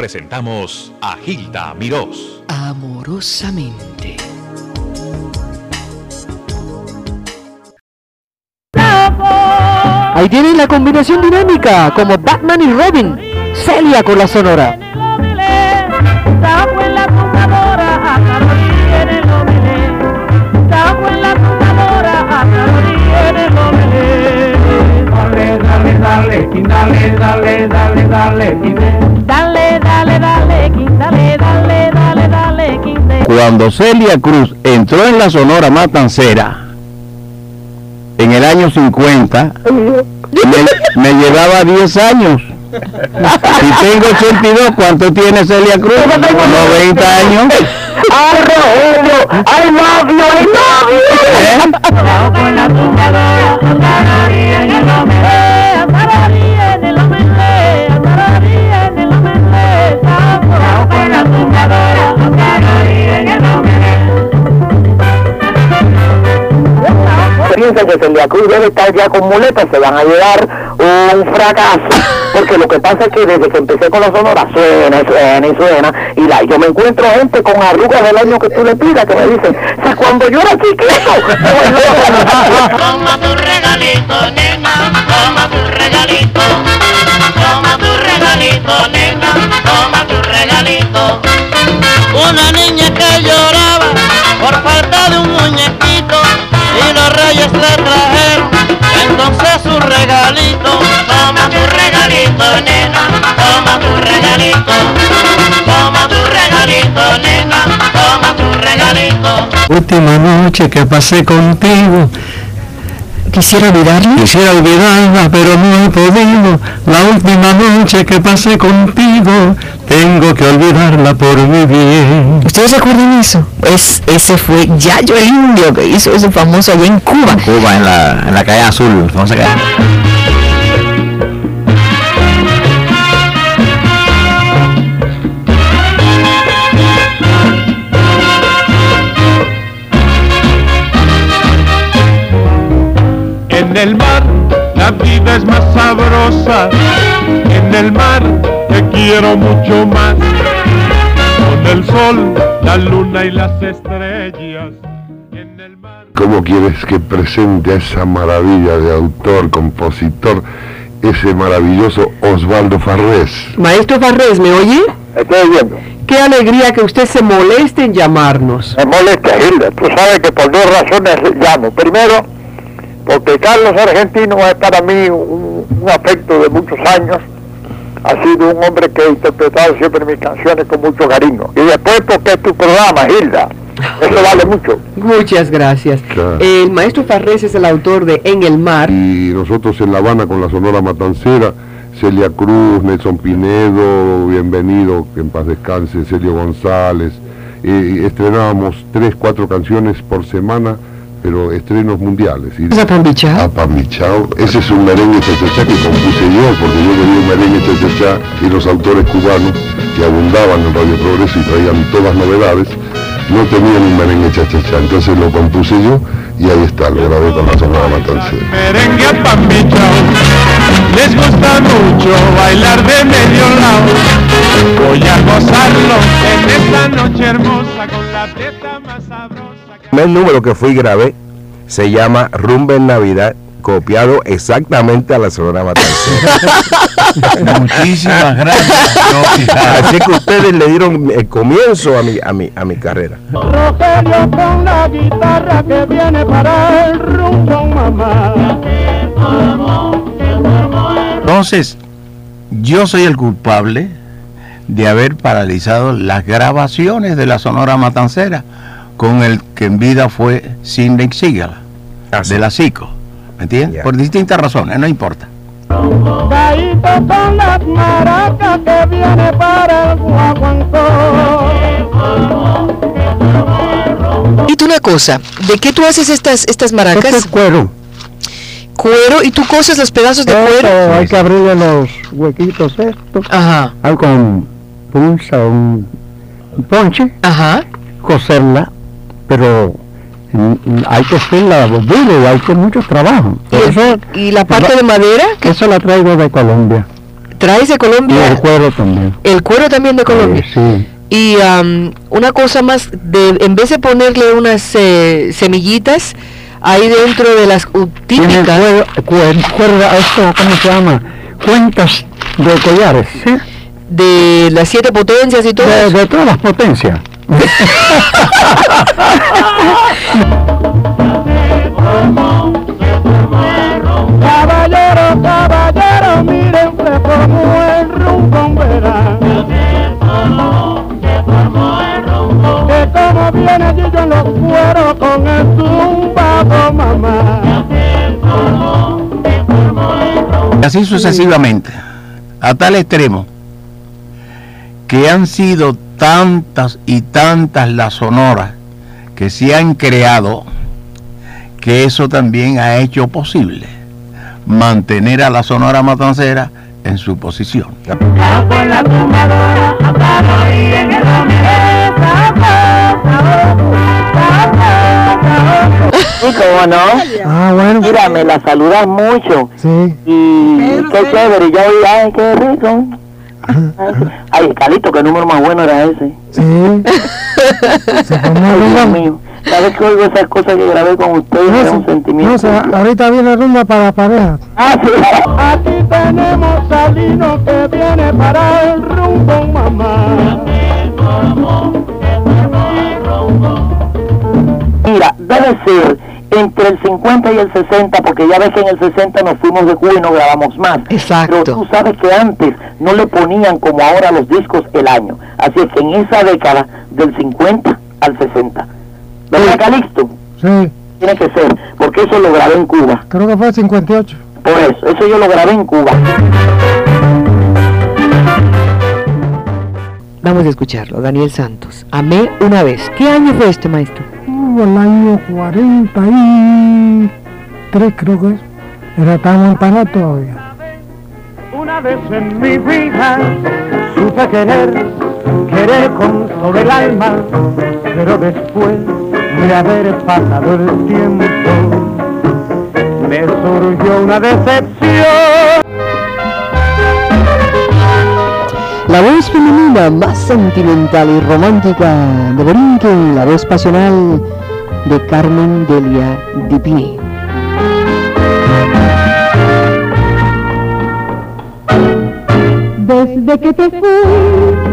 presentamos a Gilda Mirós. Amorosamente. Ahí tienen la combinación dinámica, como Batman y Robin. Celia con la sonora. dale, dale, dale, dale, dale, dale, dale, Cuando Celia Cruz entró en la Sonora Matancera, en el año 50, me, llevaba 10 años. Y tengo 82, ¿cuánto tiene Celia Cruz? 90 años. ¡Ay, Rogelio! ¡Ay, love Que Celia Cruz debe estar ya con muletas, se van a llevar un fracaso, porque lo que pasa es que desde que empecé con la sonora suena y suena y suena, y la, yo me encuentro gente con arrugas del año que tú le pidas que me dicen, si cuando yo era chiquito, Toma tu regalito, nena, toma tu regalito. Toma tu regalito, nena, toma tu regalito. Una Toma tu regalito, nena, toma tu regalito. Última noche que pasé contigo. Quisiera olvidarlo. Quisiera olvidarla, pero no he podido. La última noche que pasé contigo, tengo que olvidarla por mi bien. ¿Ustedes recuerdan eso? Es, ese fue Yayo el Indio que hizo ese famoso allá en Cuba. Cuba, en la, en la calle azul, famosa calle. La vida es más sabrosa. En el mar te quiero mucho más. Con el sol, la luna y las estrellas. En el mar. ¿Cómo quieres que presente a esa maravilla de autor, compositor, ese maravilloso Osvaldo Farrés? Maestro Farrés, ¿me oye? Estoy viendo. Qué alegría que usted se moleste en llamarnos. Me molesta, Hilda. Tú sabes que por dos razones llamo. Primero, porque Carlos Argentino es para mí un, un afecto de muchos años. Ha sido un hombre que he interpretado siempre mis canciones con mucho cariño. Y después porque es tu programa, Hilda. Eso vale mucho. Muchas gracias. Claro. El maestro Farrés es el autor de En el Mar. Y nosotros en La Habana con la Sonora Matancera, Celia Cruz, Nelson Pinedo, bienvenido, que en paz descanse, Celio González, eh, estrenábamos tres, cuatro canciones por semana, pero estrenos mundiales. Y Zapambichao. Apamichao, ese es un merengue chachachá que compuse yo, porque yo quería un merengue chachachá y los autores cubanos que abundaban en Radio Progreso y traían todas novedades, no tenían un merengue chachachá, entonces lo compuse yo y ahí está, lo grabé con la Sonora Matancera. Merengue a pan Les gusta mucho bailar de medio lado. Voy a gozarlo en esta noche hermosa con la fiesta más sabrosa. El primer número que fui y grabé se llama Rumba en Navidad, copiado exactamente a la Sonora Matancera. Muchísimas gracias. Así que ustedes le dieron el comienzo a mi, a mi, a mi carrera. Rogelio con la guitarra que viene para el rumbo, mamá. Entonces, yo soy el culpable de haber paralizado las grabaciones de la Sonora Matancera con el que en vida fue Sidney Seagal, de la CICO. ¿Me entiendes? Por distintas razones, no importa. Caíto con las maracas que viene para el guaguancó. Y tú una cosa, ¿de qué tú haces estas, estas maracas? Este es cuero. Cuero, y tú coses los pedazos de cuero. Hay que abrirle los huequitos estos. Ajá, Hay con punza, un, un ponche, ajá. coserla, pero mm, mm, hay que hacerla duro y hay que mucho trabajo. ¿Y, Por eso, y la parte de madera? eso la traigo de Colombia. traes de Y Colombia el cuero también. el cuero también de Colombia. Sí. Y am, una cosa más, de, en vez de ponerle unas eh, semillitas ahí dentro de las uh, típicas cuero, esto, ¿cómo se llama? Cuentas de collares, ¿sí? de las siete potencias y todo De, eso. de todas las potencias. Caballero, caballero, miren se formó el rumbo verá. Que como viene Gillo en los cueros con el zumbado mamá. Y así sucesivamente, a tal extremo que han sido tantas y tantas las sonoras que se han creado que eso también ha hecho posible mantener a la sonora matancera en su posición. Sí, cómo no. Ah, bueno. Mira, me la saludas mucho. Sí. Y qué chévere. Yo oí, ay, qué rico. Ay, Calito, qué número más bueno era ese. Sí. Se formó Ay. Dios mío. ¿Sabes que oigo esas cosas que grabé con ustedes? No, es un se- sentimiento. no, se- ahorita viene rumba para parejas. Ah, sí. Aquí tenemos Salino que viene para el rumbo mamá. Mira, debe ser entre el 50 y el 60, porque ya ves que en el 60 nos fuimos de Cuba y no grabamos más. Exacto. Pero tú sabes que antes no le ponían como ahora los discos el año. Así es que en esa década, del 50 al 60. ¿Verdad, Calixto? Sí, Tiene que ser, porque eso lo grabé en Cuba. creo que fue el 58. Por eso, eso yo lo grabé en Cuba. Vamos a escucharlo, Daniel Santos. Amé una vez. ¿Qué año fue este, maestro? Uh, el año 43 creo que es. Era tan montaña todavía. Una vez en mi vida supe querer, querer con todo el alma, pero después de haber pasado el tiempo, me surgió una decepción. La voz femenina más sentimental y romántica de Borinquen, la voz pasional de Carmen Delia Dipini. Desde que te fuiste,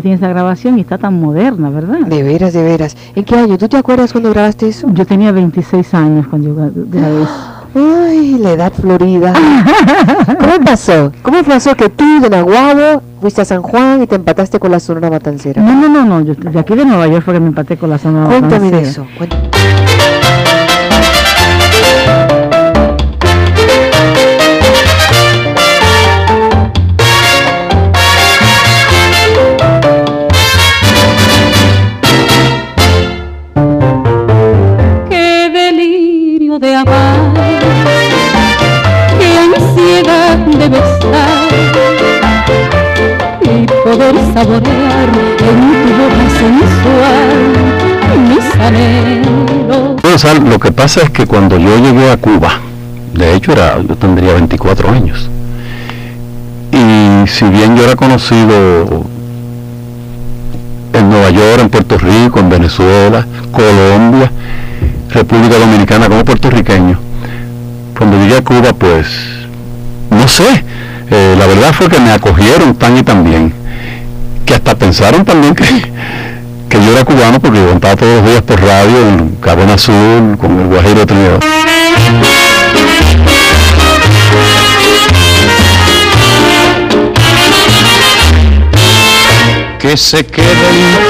que tiene esa grabación y está tan moderna, ¿verdad? De veras, de veras. ¿En qué año? ¿Tú te acuerdas cuando grabaste eso? Yo tenía 26 años cuando yo gra- grabé eso. Ay, la edad florida. ¿Cómo pasó? ¿Cómo pasó que tú de Nahuabo fuiste a San Juan y te empataste con la Sonora Matancera? No, no, no, no, yo de aquí de Nueva York fue que me empaté con la zona Cuéntame de Matancera. eso. cuéntame. Saborear en lo que pasa es que cuando yo llegué a Cuba, de hecho era, yo tendría 24 años, y si bien yo era conocido en Nueva York, en Puerto Rico, en Venezuela, Colombia, República Dominicana como puertorriqueño, cuando llegué a Cuba, pues, no sé, eh, la verdad fue que me acogieron tan y tan bien, hasta pensaron también que, que yo era cubano porque yo cantaba todos los días por radio en Cabana Azul con el Guajiro Trinidad. que se quede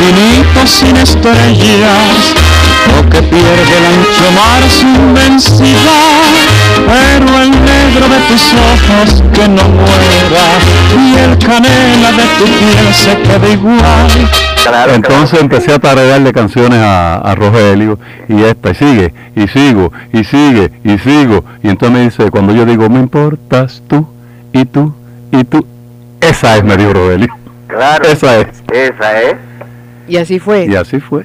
infinito sin estrellas o que pierde el ancho mar su inmensidad pero el negro de tus ojos que no muera y el canela de tu piel se quede igual Entonces empecé a tararearle canciones a, a Rogelio y esta, y sigue, y sigo, y sigue, y sigo. Y entonces me dice, cuando yo digo, me importas tú, y tú, y tú. Esa es Mario Rodelio. Claro. Esa es. Esa es. Y así fue. Y así fue.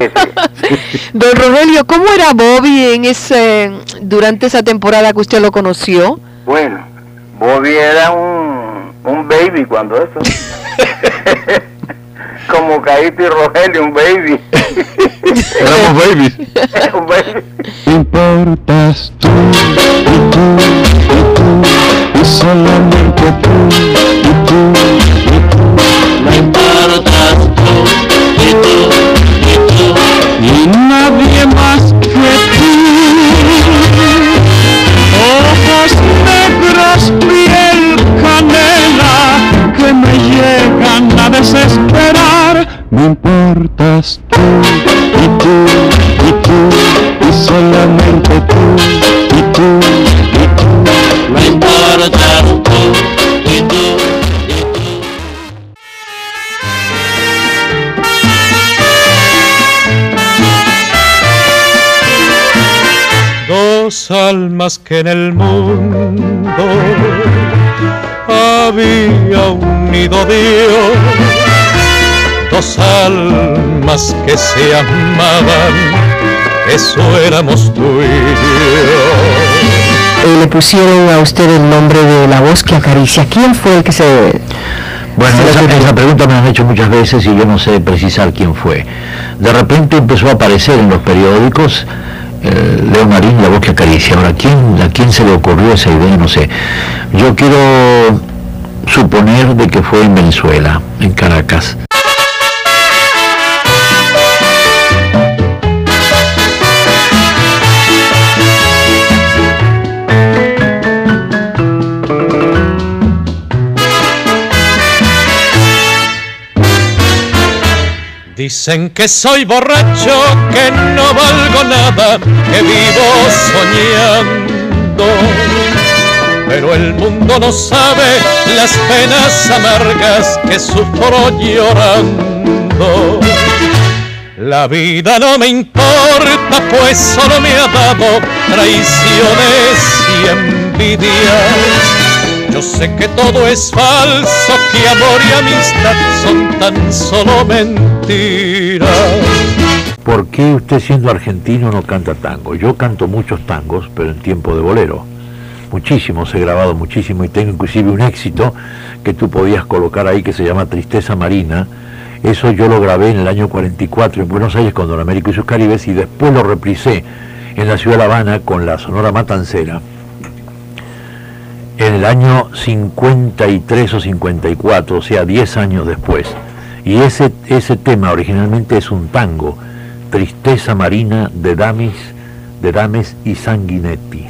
Don Rogelio, ¿cómo era Bobby en ese durante esa temporada que usted lo conoció? Bueno, Bobby era un, un baby cuando eso. Como Caíto y Rogelio, un baby. Éramos babies. un baby. Importas tú y tú y tú y solamente tú y tú y tú. Me importas tú y tú y tú y solamente tú y tú y tú. Me importas tú y tú y tú. Dos almas que en el mundo había unido Dios. Dos almas que se amaban, eso éramos tú y yo. Eh, le pusieron a usted el nombre de la voz que acaricia. ¿Quién fue el que se... Bueno, se esa, pregunta me la han hecho muchas veces y yo no sé precisar quién fue. De repente empezó a aparecer en los periódicos eh, Leo Marín, la voz que acaricia. Ahora, ¿quién, ¿a quién se le ocurrió esa idea? No sé. Yo quiero suponer de que fue en Venezuela, en Caracas. Dicen que soy borracho, que no valgo nada, que vivo soñando. Pero el mundo no sabe las penas amargas que sufro llorando. La vida no me importa, pues solo me ha dado traiciones y envidias. Yo sé que todo es falso, que amor y amistad son tan solo mentiras. ¿Por qué usted siendo argentino no canta tango? Yo canto muchos tangos, pero en tiempo de bolero. Muchísimos, he grabado muchísimo y tengo inclusive un éxito que tú podías colocar ahí que se llama Tristeza Marina. Eso yo lo grabé en el año 44 en Buenos Aires con Don Américo y sus Caribes y después lo reprisé en la ciudad de La Habana con la Sonora Matancera en el año 53 o 54, o sea, 10 años después. Y ese, ese tema originalmente es un tango, Tristeza Marina de Damis, de Dames y Sanguinetti.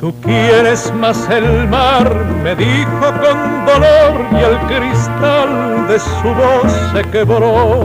Tú quieres más el mar, me dijo con dolor y el cristal de su voz se quebró.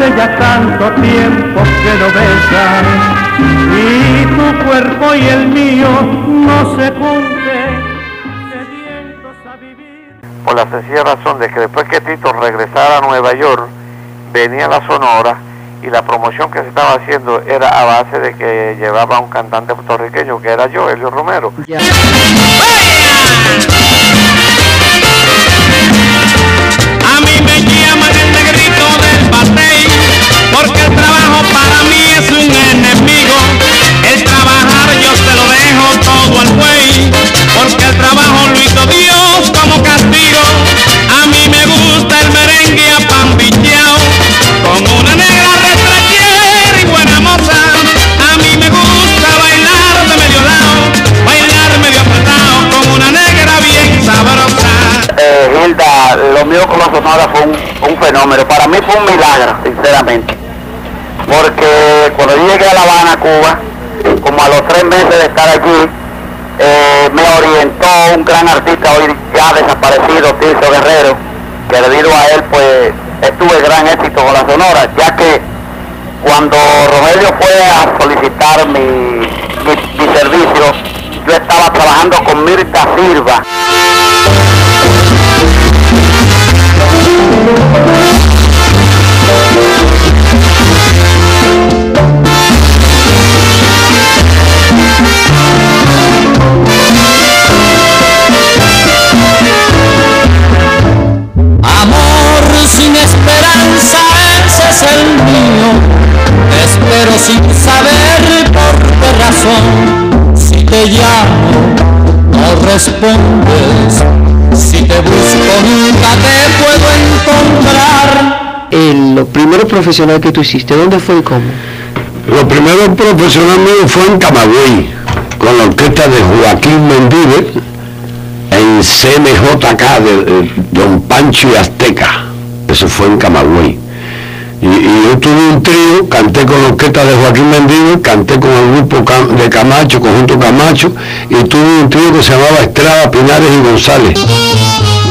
hace ya tanto tiempo que lo besas y tu cuerpo y el mío no se junten sedientos a vivir. por la sencilla razón de que después que Tito regresara a Nueva York, venía la Sonora y la promoción que se estaba haciendo era a base de que llevaba un cantante puertorriqueño que era yo, Elio Romero. Porque el trabajo para mí es un enemigo. El trabajar yo se lo dejo todo al buey. Porque el trabajo lo hizo Dios como castigo. A mí me gusta el merengue a pan pillao, Con una negra retrachera y buena moza. A mí me gusta bailar de medio lado. Bailar medio apretado con una negra bien sabrosa. Eh, Hilda, lo mío con la sonora fue un fenómeno. Para mí fue un milagro, sinceramente. Porque cuando llegué a La Habana, Cuba, como a los tres meses de estar allí, eh, me orientó un gran artista hoy ya desaparecido, Tirso Guerrero, que debido a él pues estuve gran éxito con la Sonora, ya que cuando Rogelio fue a solicitar mi, mi- mi servicio, yo estaba trabajando con Mirta Silva. Respondes. Si te busco, nunca te puedo encontrar. El, lo primero profesional que tú hiciste, ¿dónde fue y cómo? Lo primero profesional mío fue en Camagüey, con la orquesta de Joaquín Mendive, en CMJK de, de Don Pancho y Azteca. Eso fue en Camagüey. Y, y yo tuve un trío, canté con la orquesta de Joaquín Mendive, canté con el grupo de Camacho, conjunto Camacho, y tuve un trío que se llamaba Estrada, Pinares y González.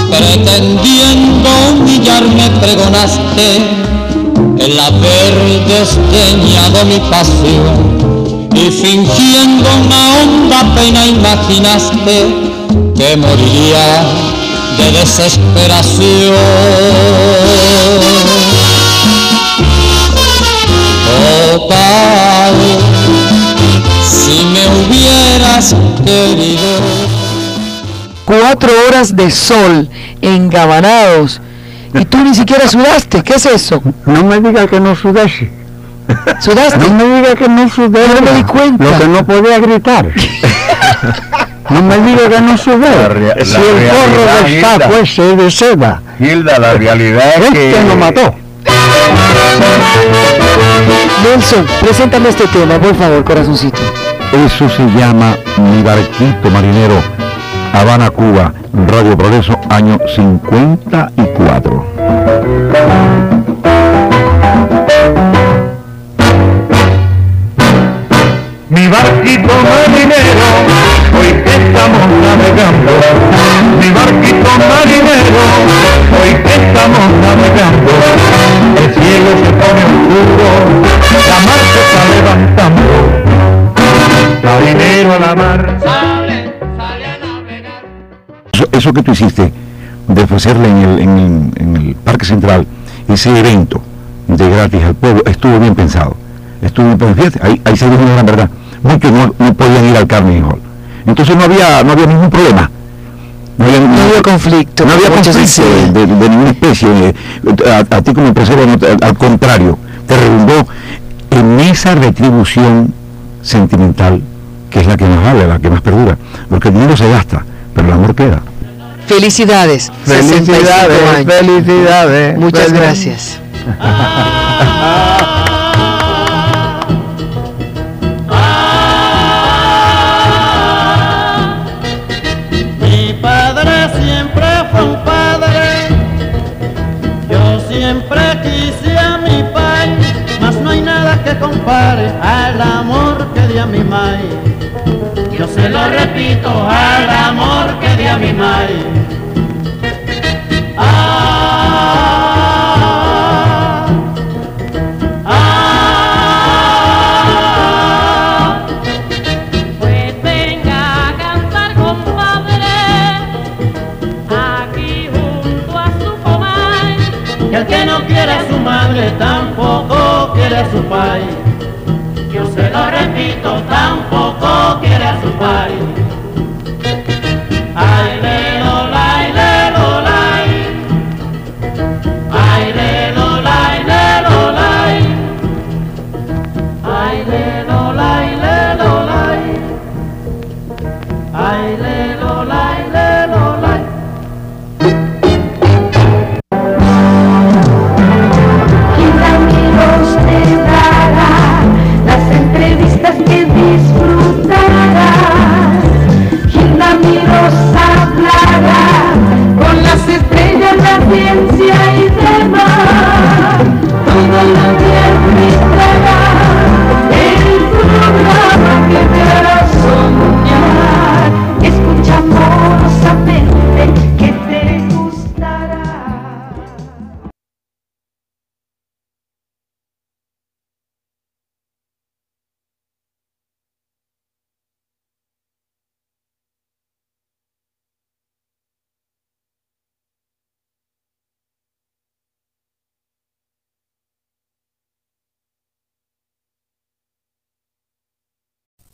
Pretendiendo humillarme pregonaste el haber desdeñado mi pasión y fingiendo una honda pena imaginaste que moriría de desesperación. Cuatro horas de sol, engabanados, y tú ni siquiera sudaste, ¿qué es eso? No me diga que no sudé. ¿Sudaste? No me diga que no sudé. No me di cuenta. Lo que no podía gritar. No me diga que no sudé. si el gorro realidad, de saco ese de seda, Hilda, la realidad es que... este lo mató. Nelson, preséntame este tema, por favor, corazoncito. Eso se llama Mi Barquito Marinero, Habana, Cuba, Radio Progreso, año 54. Mi barquito marinero, hoy que estamos navegando. Mi barquito marinero, hoy que estamos navegando. El cielo se pone oscuro, la mar se está levantando. Marinero a la mar. Eso, eso que tú hiciste de ofrecerle en el, en, el, en el Parque Central ese evento de gratis al pueblo estuvo bien pensado. Estuvo bien pensado. Fíjate, ahí, ahí se dijo una gran verdad. Muchos no, no podían ir al Carnegie Hall. Entonces no había, no había ningún problema. No había, No había conflicto. no había conflicto de, de- de ninguna especie. A, a ti como empresario, no te- al contrario, te redundó en esa retribución sentimental que es la que más vale, la que más perdura. Porque el dinero se gasta, pero el amor queda. Felicidades. 65 Felicidades, años. felicidades. Muchas feliz- gracias. Mi padre siempre fue un padre, yo siempre quise a mi pai, mas no hay nada que compare al amor que di a mi mai. Yo se lo repito, al amor que di a mi mai. Ah, ah, Pues venga a cantar compadre aquí junto a su comadre. que el que no quiere a su madre tampoco quiere a su pai. Yo se lo repito, quiere